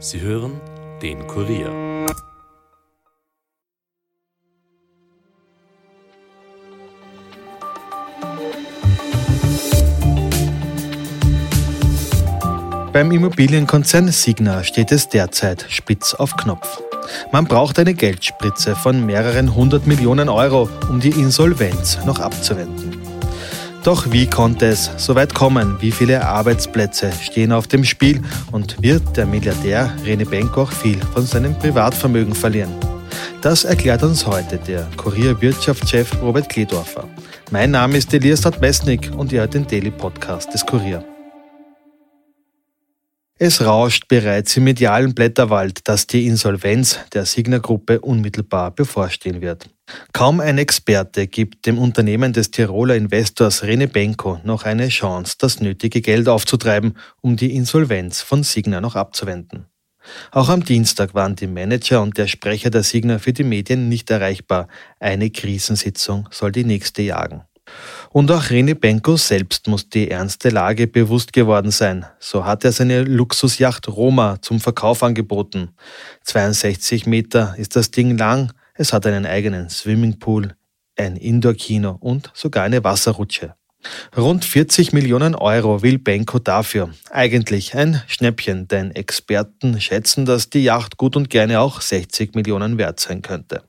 Sie hören den Kurier. Beim Immobilienkonzern Signa steht es derzeit spitz auf Knopf. Man braucht eine Geldspritze von mehreren hundert Millionen Euro, um die Insolvenz noch abzuwenden. Doch wie konnte es so weit kommen? Wie viele Arbeitsplätze stehen auf dem Spiel? Und wird der Milliardär Rene Benko auch viel von seinem Privatvermögen verlieren? Das erklärt uns heute der Kurier-Wirtschaftschef Robert Kledorfer. Mein Name ist Elias Mesnik und ihr hört den Daily Podcast des Kurier. Es rauscht bereits im medialen Blätterwald, dass die Insolvenz der Signa-Gruppe unmittelbar bevorstehen wird. Kaum ein Experte gibt dem Unternehmen des Tiroler Investors Rene Benko noch eine Chance, das nötige Geld aufzutreiben, um die Insolvenz von Signa noch abzuwenden. Auch am Dienstag waren die Manager und der Sprecher der Signa für die Medien nicht erreichbar. Eine Krisensitzung soll die nächste jagen. Und auch René Benko selbst muss die ernste Lage bewusst geworden sein. So hat er seine Luxusjacht Roma zum Verkauf angeboten. 62 Meter ist das Ding lang, es hat einen eigenen Swimmingpool, ein Indoor-Kino und sogar eine Wasserrutsche. Rund 40 Millionen Euro will Benko dafür. Eigentlich ein Schnäppchen, denn Experten schätzen, dass die Yacht gut und gerne auch 60 Millionen wert sein könnte.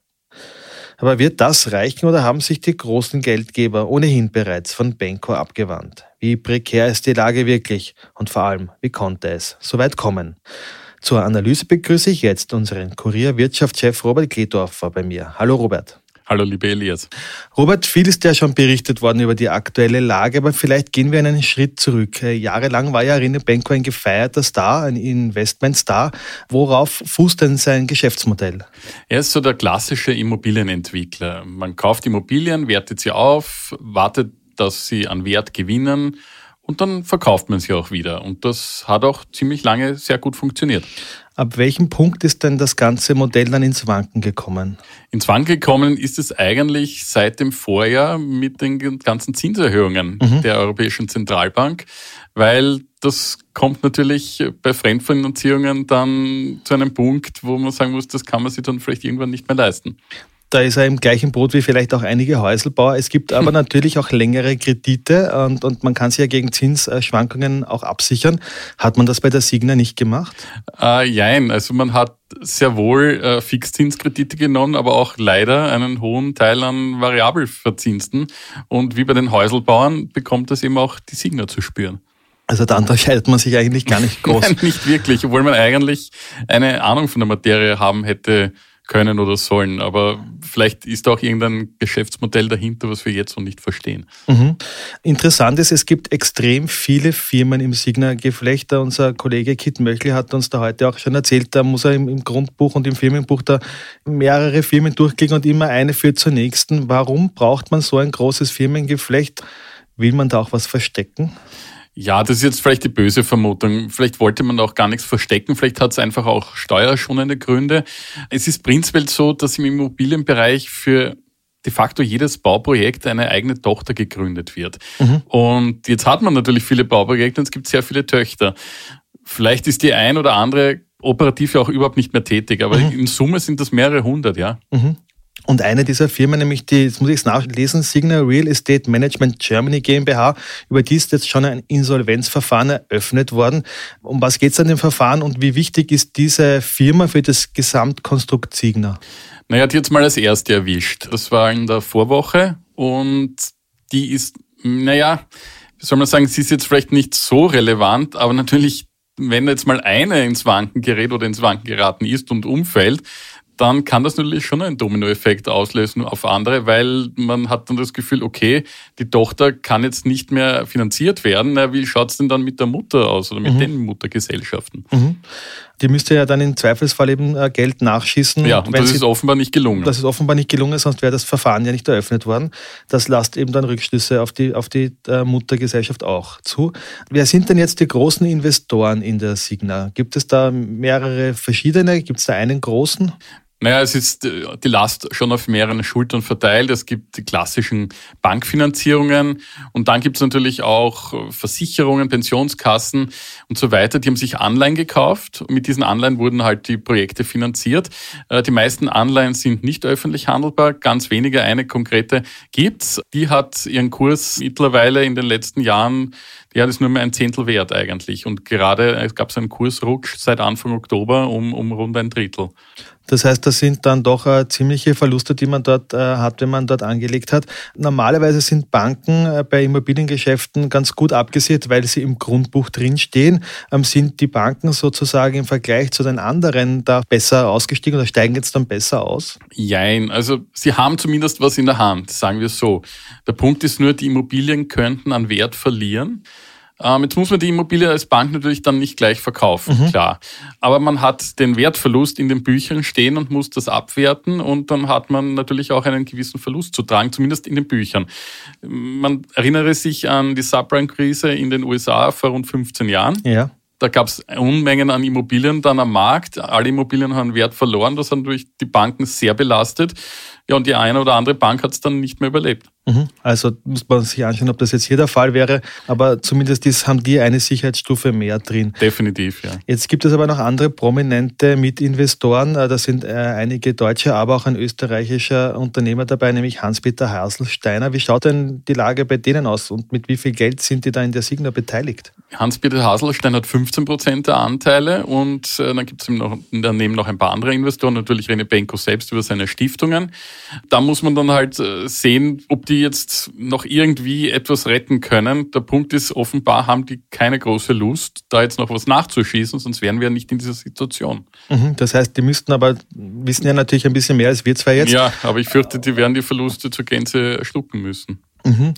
Aber wird das reichen oder haben sich die großen Geldgeber ohnehin bereits von Benko abgewandt? Wie prekär ist die Lage wirklich? Und vor allem, wie konnte es so weit kommen? Zur Analyse begrüße ich jetzt unseren Kurier-Wirtschaftschef Robert Kledorfer bei mir. Hallo Robert. Hallo, liebe Elias. Robert, viel ist ja schon berichtet worden über die aktuelle Lage, aber vielleicht gehen wir einen Schritt zurück. Äh, jahrelang war ja Rene Benko ein gefeierter Star, ein Investmentstar. Worauf fußt denn sein Geschäftsmodell? Er ist so der klassische Immobilienentwickler. Man kauft Immobilien, wertet sie auf, wartet, dass sie an Wert gewinnen und dann verkauft man sie auch wieder. Und das hat auch ziemlich lange sehr gut funktioniert. Ab welchem Punkt ist denn das ganze Modell dann ins Wanken gekommen? Ins Wanken gekommen ist es eigentlich seit dem Vorjahr mit den ganzen Zinserhöhungen mhm. der Europäischen Zentralbank, weil das kommt natürlich bei Fremdfinanzierungen dann zu einem Punkt, wo man sagen muss, das kann man sich dann vielleicht irgendwann nicht mehr leisten. Da ist er im gleichen Boot wie vielleicht auch einige Häuselbauer. Es gibt aber natürlich auch längere Kredite und, und man kann sich ja gegen Zinsschwankungen auch absichern. Hat man das bei der Signa nicht gemacht? Äh, jein, also man hat sehr wohl äh, Fixzinskredite genommen, aber auch leider einen hohen Teil an variabel verzinsten. Und wie bei den Häuselbauern bekommt das eben auch die Signa zu spüren. Also da unterscheidet man sich eigentlich gar nicht groß. Nein, nicht wirklich, obwohl man eigentlich eine Ahnung von der Materie haben hätte können oder sollen. Aber vielleicht ist auch irgendein Geschäftsmodell dahinter, was wir jetzt noch nicht verstehen. Mhm. Interessant ist, es gibt extrem viele Firmen im Signa-Geflecht. Unser Kollege Kit Möchli hat uns da heute auch schon erzählt, da muss er im Grundbuch und im Firmenbuch da mehrere Firmen durchklicken und immer eine führt zur nächsten. Warum braucht man so ein großes Firmengeflecht? Will man da auch was verstecken? Ja, das ist jetzt vielleicht die böse Vermutung. Vielleicht wollte man auch gar nichts verstecken. Vielleicht hat es einfach auch steuerschonende Gründe. Es ist prinzipiell so, dass im Immobilienbereich für de facto jedes Bauprojekt eine eigene Tochter gegründet wird. Mhm. Und jetzt hat man natürlich viele Bauprojekte und es gibt sehr viele Töchter. Vielleicht ist die ein oder andere operativ ja auch überhaupt nicht mehr tätig, aber mhm. in Summe sind das mehrere hundert, ja. Mhm. Und eine dieser Firmen, nämlich die, jetzt muss ich es nachlesen, Signal Real Estate Management Germany GmbH, über die ist jetzt schon ein Insolvenzverfahren eröffnet worden. Um was geht es an dem Verfahren und wie wichtig ist diese Firma für das Gesamtkonstrukt Signa? Naja, die jetzt mal als erste erwischt. Das war in der Vorwoche und die ist, naja, wie soll man sagen, sie ist jetzt vielleicht nicht so relevant, aber natürlich, wenn jetzt mal eine ins Wanken gerät oder ins Wanken geraten ist und umfällt, dann kann das natürlich schon einen Dominoeffekt auslösen auf andere, weil man hat dann das Gefühl, okay, die Tochter kann jetzt nicht mehr finanziert werden. Na, wie schaut's denn dann mit der Mutter aus oder mit mhm. den Muttergesellschaften? Mhm. Die müsste ja dann im Zweifelsfall eben äh, Geld nachschießen. Ja, und das ist offenbar nicht gelungen. Das ist offenbar nicht gelungen, sonst wäre das Verfahren ja nicht eröffnet worden. Das lasst eben dann Rückschlüsse auf die, auf die äh, Muttergesellschaft auch zu. Wer sind denn jetzt die großen Investoren in der Signa? Gibt es da mehrere verschiedene? Gibt es da einen großen? Naja, es ist äh, die Last schon auf mehreren Schultern verteilt. Es gibt die klassischen Bankfinanzierungen und dann gibt es natürlich auch äh, Versicherungen, Pensionskassen und so weiter. Die haben sich Anleihen gekauft. Mit diesen Anleihen wurden halt die Projekte finanziert. Äh, die meisten Anleihen sind nicht öffentlich handelbar. Ganz wenige, eine konkrete gibt's. Die hat ihren Kurs mittlerweile in den letzten Jahren ja, das ist nur mehr ein Zehntel wert eigentlich. Und gerade gab es einen Kursrutsch seit Anfang Oktober um, um rund ein Drittel. Das heißt, das sind dann doch äh, ziemliche Verluste, die man dort äh, hat, wenn man dort angelegt hat. Normalerweise sind Banken äh, bei Immobiliengeschäften ganz gut abgesichert, weil sie im Grundbuch drinstehen. Ähm, sind die Banken sozusagen im Vergleich zu den anderen da besser ausgestiegen oder steigen jetzt dann besser aus? Jein, also sie haben zumindest was in der Hand, sagen wir so. Der Punkt ist nur, die Immobilien könnten an Wert verlieren. Ähm, jetzt muss man die Immobilie als Bank natürlich dann nicht gleich verkaufen, mhm. klar. Aber man hat den Wertverlust in den Büchern stehen und muss das abwerten und dann hat man natürlich auch einen gewissen Verlust zu tragen, zumindest in den Büchern. Man erinnere sich an die Subprime-Krise in den USA vor rund 15 Jahren. Ja. Da gab es Unmengen an Immobilien dann am Markt. Alle Immobilien haben Wert verloren. Das hat natürlich die Banken sehr belastet. Ja, und die eine oder andere Bank hat es dann nicht mehr überlebt. Mhm. Also muss man sich anschauen, ob das jetzt hier der Fall wäre, aber zumindest ist, haben die eine Sicherheitsstufe mehr drin. Definitiv, ja. Jetzt gibt es aber noch andere prominente Mitinvestoren. Äh, da sind äh, einige deutsche, aber auch ein österreichischer Unternehmer dabei, nämlich Hans-Peter Haselsteiner. Wie schaut denn die Lage bei denen aus und mit wie viel Geld sind die da in der Signa beteiligt? Hans-Peter Haselstein hat 15 Prozent der Anteile und äh, dann gibt es noch, daneben noch ein paar andere Investoren, natürlich Rene Benko selbst über seine Stiftungen. Da muss man dann halt sehen, ob die jetzt noch irgendwie etwas retten können. Der Punkt ist, offenbar haben die keine große Lust, da jetzt noch was nachzuschießen, sonst wären wir nicht in dieser Situation. Mhm, das heißt, die müssten aber, wissen ja natürlich ein bisschen mehr als wir zwei jetzt. Ja, aber ich fürchte, die werden die Verluste zur Gänze schlucken müssen. Mhm.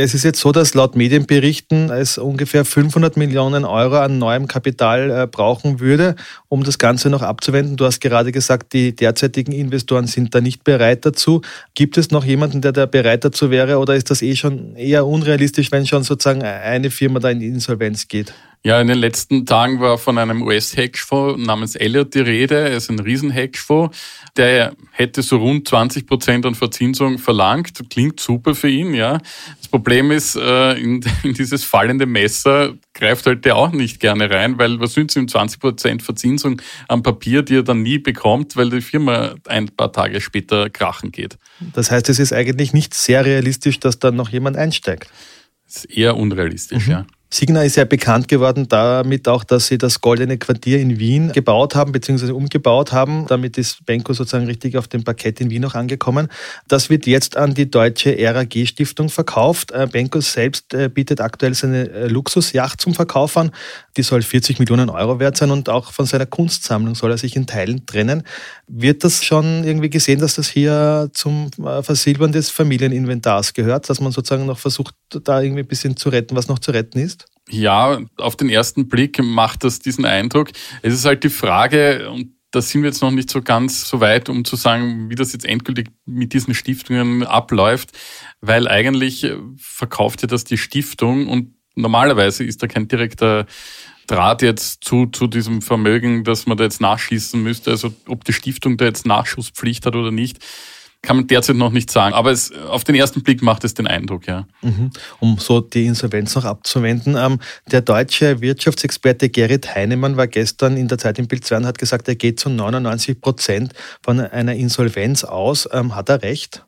Es ist jetzt so, dass laut Medienberichten es ungefähr 500 Millionen Euro an neuem Kapital äh, brauchen würde, um das Ganze noch abzuwenden. Du hast gerade gesagt, die derzeitigen Investoren sind da nicht bereit dazu. Gibt es noch jemanden, der da bereit dazu wäre oder ist das eh schon eher unrealistisch, wenn schon sozusagen eine Firma da in Insolvenz geht? Ja, in den letzten Tagen war von einem US-Hedgefonds namens Elliott die Rede. Er ist ein Riesen-Hedgefonds. Der hätte so rund 20 Prozent an Verzinsung verlangt. Klingt super für ihn, ja. Das Problem ist, äh, in, dieses fallende Messer greift halt der auch nicht gerne rein, weil was sind ihm 20 Prozent Verzinsung am Papier, die er dann nie bekommt, weil die Firma ein paar Tage später krachen geht. Das heißt, es ist eigentlich nicht sehr realistisch, dass da noch jemand einsteigt. Das ist eher unrealistisch, mhm. ja. Signa ist ja bekannt geworden damit auch, dass sie das Goldene Quartier in Wien gebaut haben, beziehungsweise umgebaut haben. Damit ist Benko sozusagen richtig auf dem Parkett in Wien auch angekommen. Das wird jetzt an die deutsche RAG Stiftung verkauft. Äh, Benko selbst äh, bietet aktuell seine äh, Luxusjacht zum Verkauf an. Die soll 40 Millionen Euro wert sein und auch von seiner Kunstsammlung soll er sich in Teilen trennen. Wird das schon irgendwie gesehen, dass das hier zum Versilbern des Familieninventars gehört, dass man sozusagen noch versucht, da irgendwie ein bisschen zu retten, was noch zu retten ist? Ja, auf den ersten Blick macht das diesen Eindruck. Es ist halt die Frage, und da sind wir jetzt noch nicht so ganz so weit, um zu sagen, wie das jetzt endgültig mit diesen Stiftungen abläuft, weil eigentlich verkauft ja das die Stiftung und normalerweise ist da kein direkter Draht jetzt zu, zu diesem Vermögen, dass man da jetzt nachschießen müsste. Also ob die Stiftung da jetzt Nachschusspflicht hat oder nicht, kann man derzeit noch nicht sagen. Aber es, auf den ersten Blick macht es den Eindruck, ja. Mhm. Um so die Insolvenz noch abzuwenden. Ähm, der deutsche Wirtschaftsexperte Gerrit Heinemann war gestern in der Zeit im Bild 2 und hat gesagt, er geht zu 99 Prozent von einer Insolvenz aus. Ähm, hat er recht?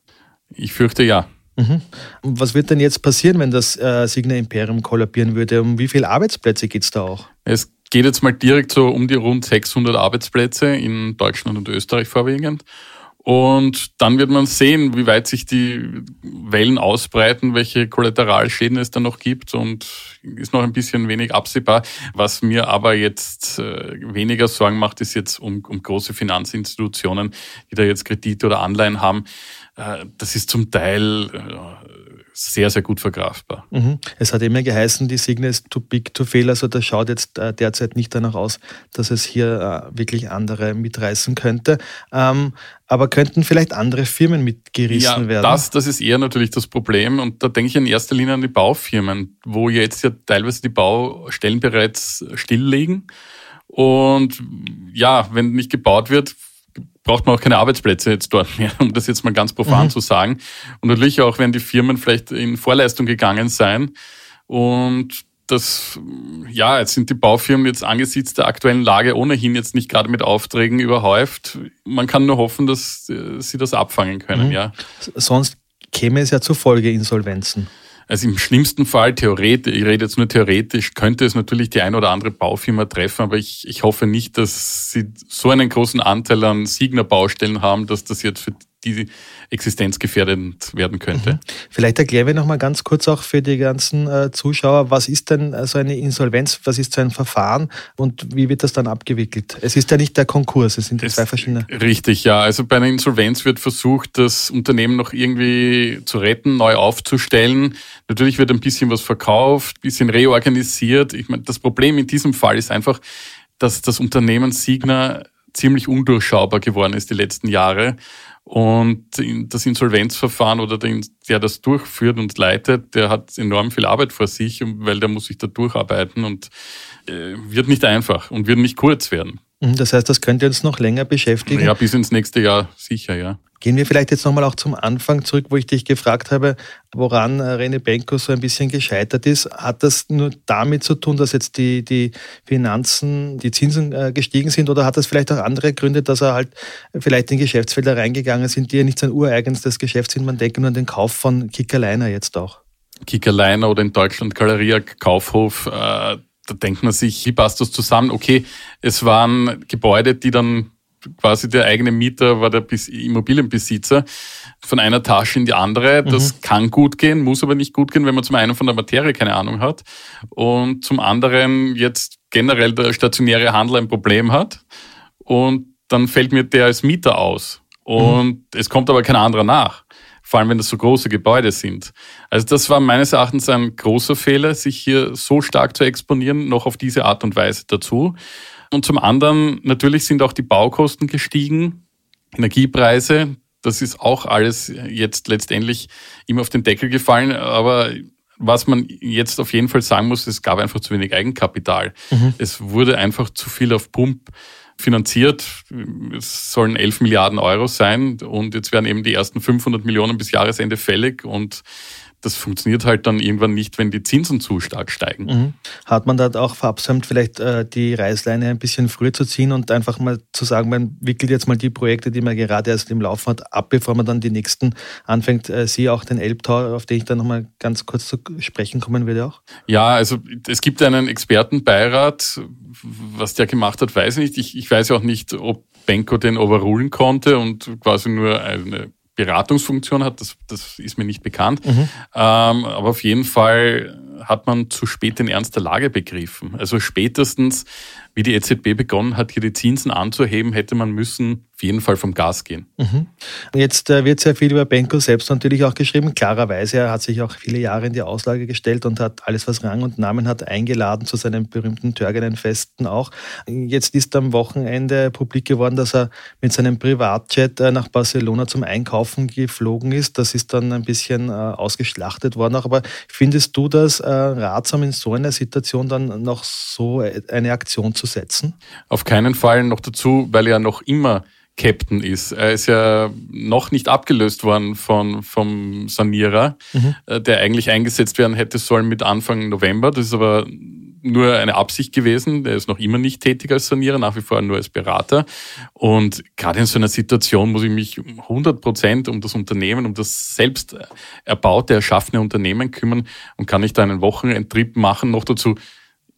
Ich fürchte ja. Mhm. Was wird denn jetzt passieren, wenn das äh, Signa Imperium kollabieren würde? Um wie viele Arbeitsplätze geht es da auch? Es geht jetzt mal direkt so um die rund 600 Arbeitsplätze in Deutschland und Österreich vorwiegend. Und dann wird man sehen, wie weit sich die Wellen ausbreiten, welche Kollateralschäden es dann noch gibt und ist noch ein bisschen wenig absehbar. Was mir aber jetzt äh, weniger Sorgen macht, ist jetzt um, um große Finanzinstitutionen, die da jetzt Kredite oder Anleihen haben. Äh, das ist zum Teil äh, sehr, sehr gut verkraftbar. Mhm. Es hat immer geheißen, die Signe ist too big to fail. Also das schaut jetzt äh, derzeit nicht danach aus, dass es hier äh, wirklich andere mitreißen könnte. Ähm, aber könnten vielleicht andere Firmen mitgerissen ja, werden? Das, das ist eher natürlich das Problem. Und da denke ich in erster Linie an die Baufirmen, wo jetzt ja teilweise die Baustellen bereits stilllegen. Und ja, wenn nicht gebaut wird, braucht man auch keine Arbeitsplätze jetzt dort mehr, um das jetzt mal ganz profan mhm. zu sagen. Und natürlich auch, wenn die Firmen vielleicht in Vorleistung gegangen sein und das, ja, jetzt sind die Baufirmen jetzt angesichts der aktuellen Lage ohnehin jetzt nicht gerade mit Aufträgen überhäuft. Man kann nur hoffen, dass äh, sie das abfangen können, mhm. ja. Sonst käme es ja zu Folgeinsolvenzen. Also im schlimmsten Fall, theoretisch, ich rede jetzt nur theoretisch, könnte es natürlich die ein oder andere Baufirma treffen, aber ich, ich hoffe nicht, dass sie so einen großen Anteil an Signer-Baustellen haben, dass das jetzt für die existenzgefährdend werden könnte. Mhm. Vielleicht erklären wir nochmal ganz kurz auch für die ganzen äh, Zuschauer, was ist denn so eine Insolvenz, was ist so ein Verfahren und wie wird das dann abgewickelt? Es ist ja nicht der Konkurs, es sind es, zwei verschiedene. Richtig, ja. Also bei einer Insolvenz wird versucht, das Unternehmen noch irgendwie zu retten, neu aufzustellen. Natürlich wird ein bisschen was verkauft, ein bisschen reorganisiert. Ich meine, das Problem in diesem Fall ist einfach, dass das Unternehmen Signa ziemlich undurchschaubar geworden ist die letzten Jahre. Und das Insolvenzverfahren oder der, der das durchführt und leitet, der hat enorm viel Arbeit vor sich, weil der muss sich da durcharbeiten und äh, wird nicht einfach und wird nicht kurz werden. Mhm, das heißt, das könnte uns noch länger beschäftigen? Ja, bis ins nächste Jahr sicher, ja. Gehen wir vielleicht jetzt nochmal auch zum Anfang zurück, wo ich dich gefragt habe, woran äh, Rene Benko so ein bisschen gescheitert ist. Hat das nur damit zu tun, dass jetzt die, die Finanzen, die Zinsen äh, gestiegen sind oder hat das vielleicht auch andere Gründe, dass er halt vielleicht in Geschäftsfelder reingegangen sind, die ja nicht sein ureigenstes Geschäft sind? Man denkt nur an den Kauf von Kickerliner jetzt auch. Kickerliner oder in Deutschland Galeria Kaufhof, äh, da denkt man sich, wie passt das zusammen? Okay, es waren Gebäude, die dann quasi der eigene Mieter war der Immobilienbesitzer von einer Tasche in die andere. Das mhm. kann gut gehen, muss aber nicht gut gehen, wenn man zum einen von der Materie keine Ahnung hat und zum anderen jetzt generell der stationäre Handel ein Problem hat und dann fällt mir der als Mieter aus und mhm. es kommt aber kein anderer nach. Vor allem, wenn das so große Gebäude sind. Also das war meines Erachtens ein großer Fehler, sich hier so stark zu exponieren, noch auf diese Art und Weise dazu. Und zum anderen, natürlich sind auch die Baukosten gestiegen, Energiepreise. Das ist auch alles jetzt letztendlich immer auf den Deckel gefallen. Aber was man jetzt auf jeden Fall sagen muss, es gab einfach zu wenig Eigenkapital. Mhm. Es wurde einfach zu viel auf Pump finanziert. Es sollen 11 Milliarden Euro sein und jetzt werden eben die ersten 500 Millionen bis Jahresende fällig und das funktioniert halt dann irgendwann nicht, wenn die Zinsen zu stark steigen. Mhm. Hat man da auch verabsäumt, vielleicht äh, die Reißleine ein bisschen früher zu ziehen und einfach mal zu sagen, man wickelt jetzt mal die Projekte, die man gerade erst im Laufen hat, ab, bevor man dann die nächsten anfängt. Äh, Sie auch den Elbtower, auf den ich dann nochmal ganz kurz zu sprechen kommen würde auch? Ja, also es gibt einen Expertenbeirat. Was der gemacht hat, weiß ich nicht. Ich, ich weiß ja auch nicht, ob Benko den overrulen konnte und quasi nur eine Beratungsfunktion hat, das, das ist mir nicht bekannt. Mhm. Ähm, aber auf jeden Fall hat man zu spät den Ernst der Lage begriffen. Also spätestens, wie die EZB begonnen hat, hier die Zinsen anzuheben, hätte man müssen auf jeden Fall vom Gas gehen. Mhm. Jetzt äh, wird sehr viel über Benko selbst natürlich auch geschrieben. Klarerweise, er hat sich auch viele Jahre in die Auslage gestellt und hat alles, was Rang und Namen hat, eingeladen zu seinen berühmten Törgenen-Festen auch. Jetzt ist am Wochenende publik geworden, dass er mit seinem Privatjet äh, nach Barcelona zum Einkaufen geflogen ist. Das ist dann ein bisschen äh, ausgeschlachtet worden. Aber findest du das ratsam, in so einer Situation dann noch so eine Aktion zu setzen? Auf keinen Fall noch dazu, weil er noch immer Captain ist. Er ist ja noch nicht abgelöst worden von, vom Sanierer, mhm. Äh, der eigentlich eingesetzt werden hätte sollen mit Anfang November. Das ist aber nur eine Absicht gewesen. Der ist noch immer nicht tätig als Sanierer, nach wie vor nur als Berater. Und gerade in so einer Situation muss ich mich 100 Prozent um das Unternehmen, um das selbst erbaute, erschaffene Unternehmen kümmern und kann nicht einen Wochenendtrip machen, noch dazu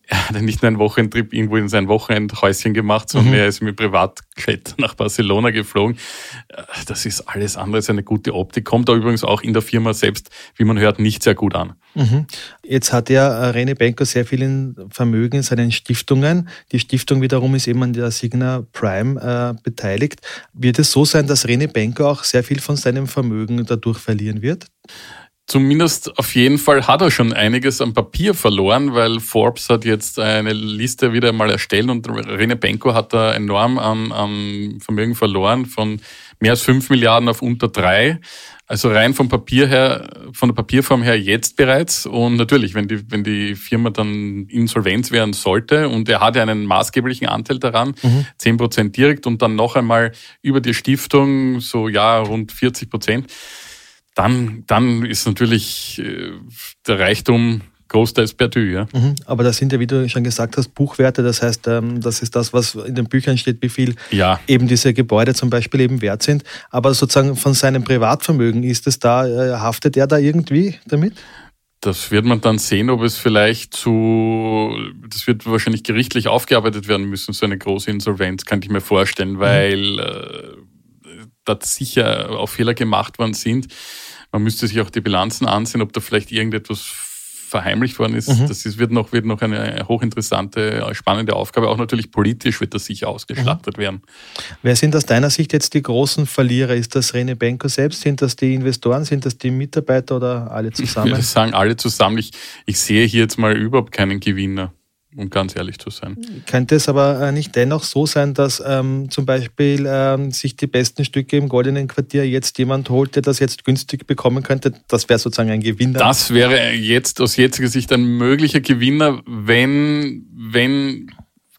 er hat nicht nur einen Wochenendtrip irgendwo in sein Wochenendhäuschen gemacht, sondern mhm. er ist mit Privatjet nach Barcelona geflogen. Das ist alles andere als eine gute Optik. Kommt da übrigens auch in der Firma selbst, wie man hört, nicht sehr gut an. Mhm. Jetzt hat ja äh, Rene Benko sehr viel Vermögen in seinen Stiftungen. Die Stiftung wiederum ist eben an der Signa Prime äh, beteiligt. Wird es so sein, dass Rene Benko auch sehr viel von seinem Vermögen dadurch verlieren wird? Zumindest auf jeden Fall hat er schon einiges am Papier verloren, weil Forbes hat jetzt eine Liste wieder mal erstellt und Rene Benko hat da enorm an, an Vermögen verloren von mehr als fünf Milliarden auf unter drei. Also rein vom Papier her, von der Papierform her jetzt bereits. Und natürlich, wenn die, wenn die Firma dann Insolvenz werden sollte und er hat ja einen maßgeblichen Anteil daran, zehn mhm. Prozent direkt und dann noch einmal über die Stiftung so ja rund 40 Prozent, dann, dann ist natürlich äh, der Reichtum großteils perdu, ja. Mhm, aber das sind ja, wie du schon gesagt hast, Buchwerte. Das heißt, ähm, das ist das, was in den Büchern steht, wie viel ja. eben diese Gebäude zum Beispiel eben wert sind. Aber sozusagen von seinem Privatvermögen ist es da, äh, haftet er da irgendwie damit? Das wird man dann sehen, ob es vielleicht zu, das wird wahrscheinlich gerichtlich aufgearbeitet werden müssen, so eine große Insolvenz, kann ich mir vorstellen, mhm. weil mhm. äh, da sicher auch Fehler gemacht worden sind. Man müsste sich auch die Bilanzen ansehen, ob da vielleicht irgendetwas verheimlicht worden ist. Mhm. Das ist, wird, noch, wird noch eine hochinteressante, spannende Aufgabe. Auch natürlich politisch wird das sicher ausgeschlachtet mhm. werden. Wer sind aus deiner Sicht jetzt die großen Verlierer? Ist das Rene Benko selbst? Sind das die Investoren? Sind das die Mitarbeiter oder alle zusammen? Ich würde sagen, alle zusammen. Ich, ich sehe hier jetzt mal überhaupt keinen Gewinner um ganz ehrlich zu sein. Könnte es aber äh, nicht dennoch so sein, dass ähm, zum Beispiel ähm, sich die besten Stücke im Goldenen Quartier jetzt jemand holt, der das jetzt günstig bekommen könnte? Das wäre sozusagen ein Gewinner. Das wäre jetzt aus jetziger Sicht ein möglicher Gewinner, wenn, wenn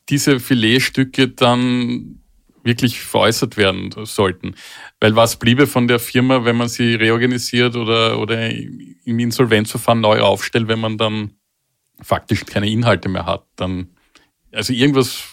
diese Filetstücke dann wirklich veräußert werden sollten. Weil was bliebe von der Firma, wenn man sie reorganisiert oder, oder im Insolvenzverfahren neu aufstellt, wenn man dann faktisch keine Inhalte mehr hat, dann, also irgendwas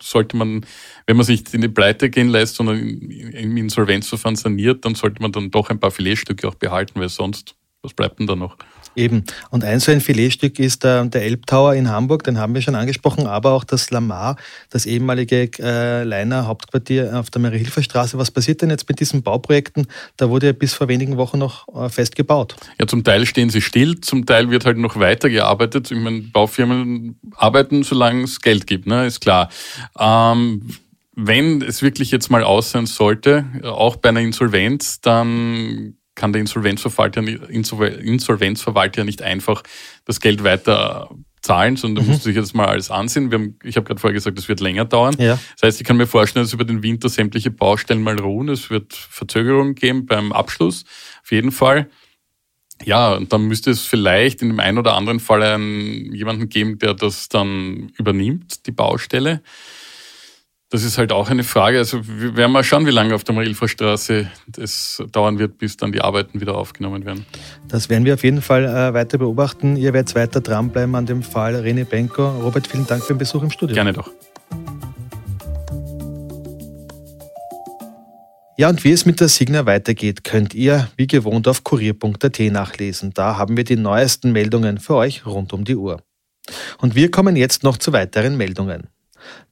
sollte man, wenn man sich in die Pleite gehen lässt, sondern im Insolvenzverfahren saniert, dann sollte man dann doch ein paar Filetstücke auch behalten, weil sonst, was bleibt denn da noch? Eben. Und ein so ein Filetstück ist der, der Elbtower in Hamburg, den haben wir schon angesprochen, aber auch das Lamar, das ehemalige äh, Leiner Hauptquartier auf der Marie-Hilfer-Straße. Was passiert denn jetzt mit diesen Bauprojekten? Da wurde ja bis vor wenigen Wochen noch äh, fest gebaut. Ja, zum Teil stehen sie still, zum Teil wird halt noch weitergearbeitet. Ich meine, Baufirmen arbeiten, solange es Geld gibt, ne, ist klar. Ähm, wenn es wirklich jetzt mal aus sein sollte, auch bei einer Insolvenz, dann kann der Insolvenzverwalter, Insolvenzverwalter ja nicht einfach das Geld weiter zahlen, sondern mhm. muss sich jetzt mal alles ansehen. Haben, ich habe gerade vorher gesagt, das wird länger dauern. Ja. Das heißt, ich kann mir vorstellen, dass über den Winter sämtliche Baustellen mal ruhen. Es wird Verzögerungen geben beim Abschluss, auf jeden Fall. Ja, und dann müsste es vielleicht in dem einen oder anderen Fall einen, jemanden geben, der das dann übernimmt, die Baustelle. Das ist halt auch eine Frage. Also wir werden mal schauen, wie lange auf der Marilferstraße es dauern wird, bis dann die Arbeiten wieder aufgenommen werden. Das werden wir auf jeden Fall äh, weiter beobachten. Ihr werdet weiter dranbleiben an dem Fall René Benko. Robert, vielen Dank für den Besuch im Studio. Gerne doch. Ja, und wie es mit der Signa weitergeht, könnt ihr wie gewohnt auf kurier.at nachlesen. Da haben wir die neuesten Meldungen für euch rund um die Uhr. Und wir kommen jetzt noch zu weiteren Meldungen.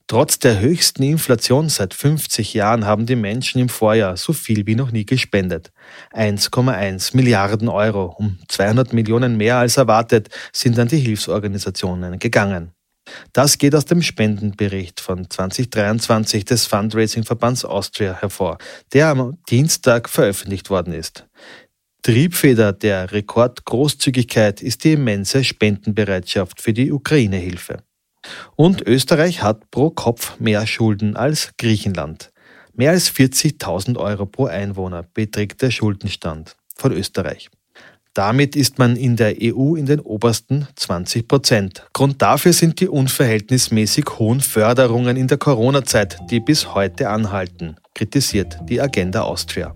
Trotz der höchsten Inflation seit 50 Jahren haben die Menschen im Vorjahr so viel wie noch nie gespendet. 1,1 Milliarden Euro, um 200 Millionen mehr als erwartet, sind an die Hilfsorganisationen gegangen. Das geht aus dem Spendenbericht von 2023 des Fundraising-Verbands Austria hervor, der am Dienstag veröffentlicht worden ist. Triebfeder der Rekordgroßzügigkeit ist die immense Spendenbereitschaft für die Ukraine-Hilfe. Und Österreich hat pro Kopf mehr Schulden als Griechenland. Mehr als 40.000 Euro pro Einwohner beträgt der Schuldenstand von Österreich. Damit ist man in der EU in den obersten 20 Prozent. Grund dafür sind die unverhältnismäßig hohen Förderungen in der Corona-Zeit, die bis heute anhalten, kritisiert die Agenda Austria.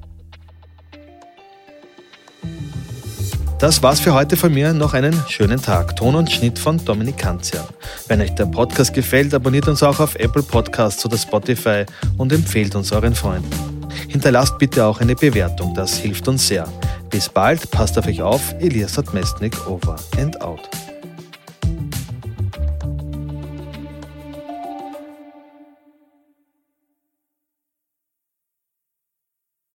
Das war's für heute von mir. Noch einen schönen Tag. Ton und Schnitt von Dominik Kanzian. Wenn euch der Podcast gefällt, abonniert uns auch auf Apple Podcasts oder Spotify und empfehlt uns euren Freunden. Hinterlasst bitte auch eine Bewertung, das hilft uns sehr. Bis bald, passt auf euch auf. Elias Mesnik over and out.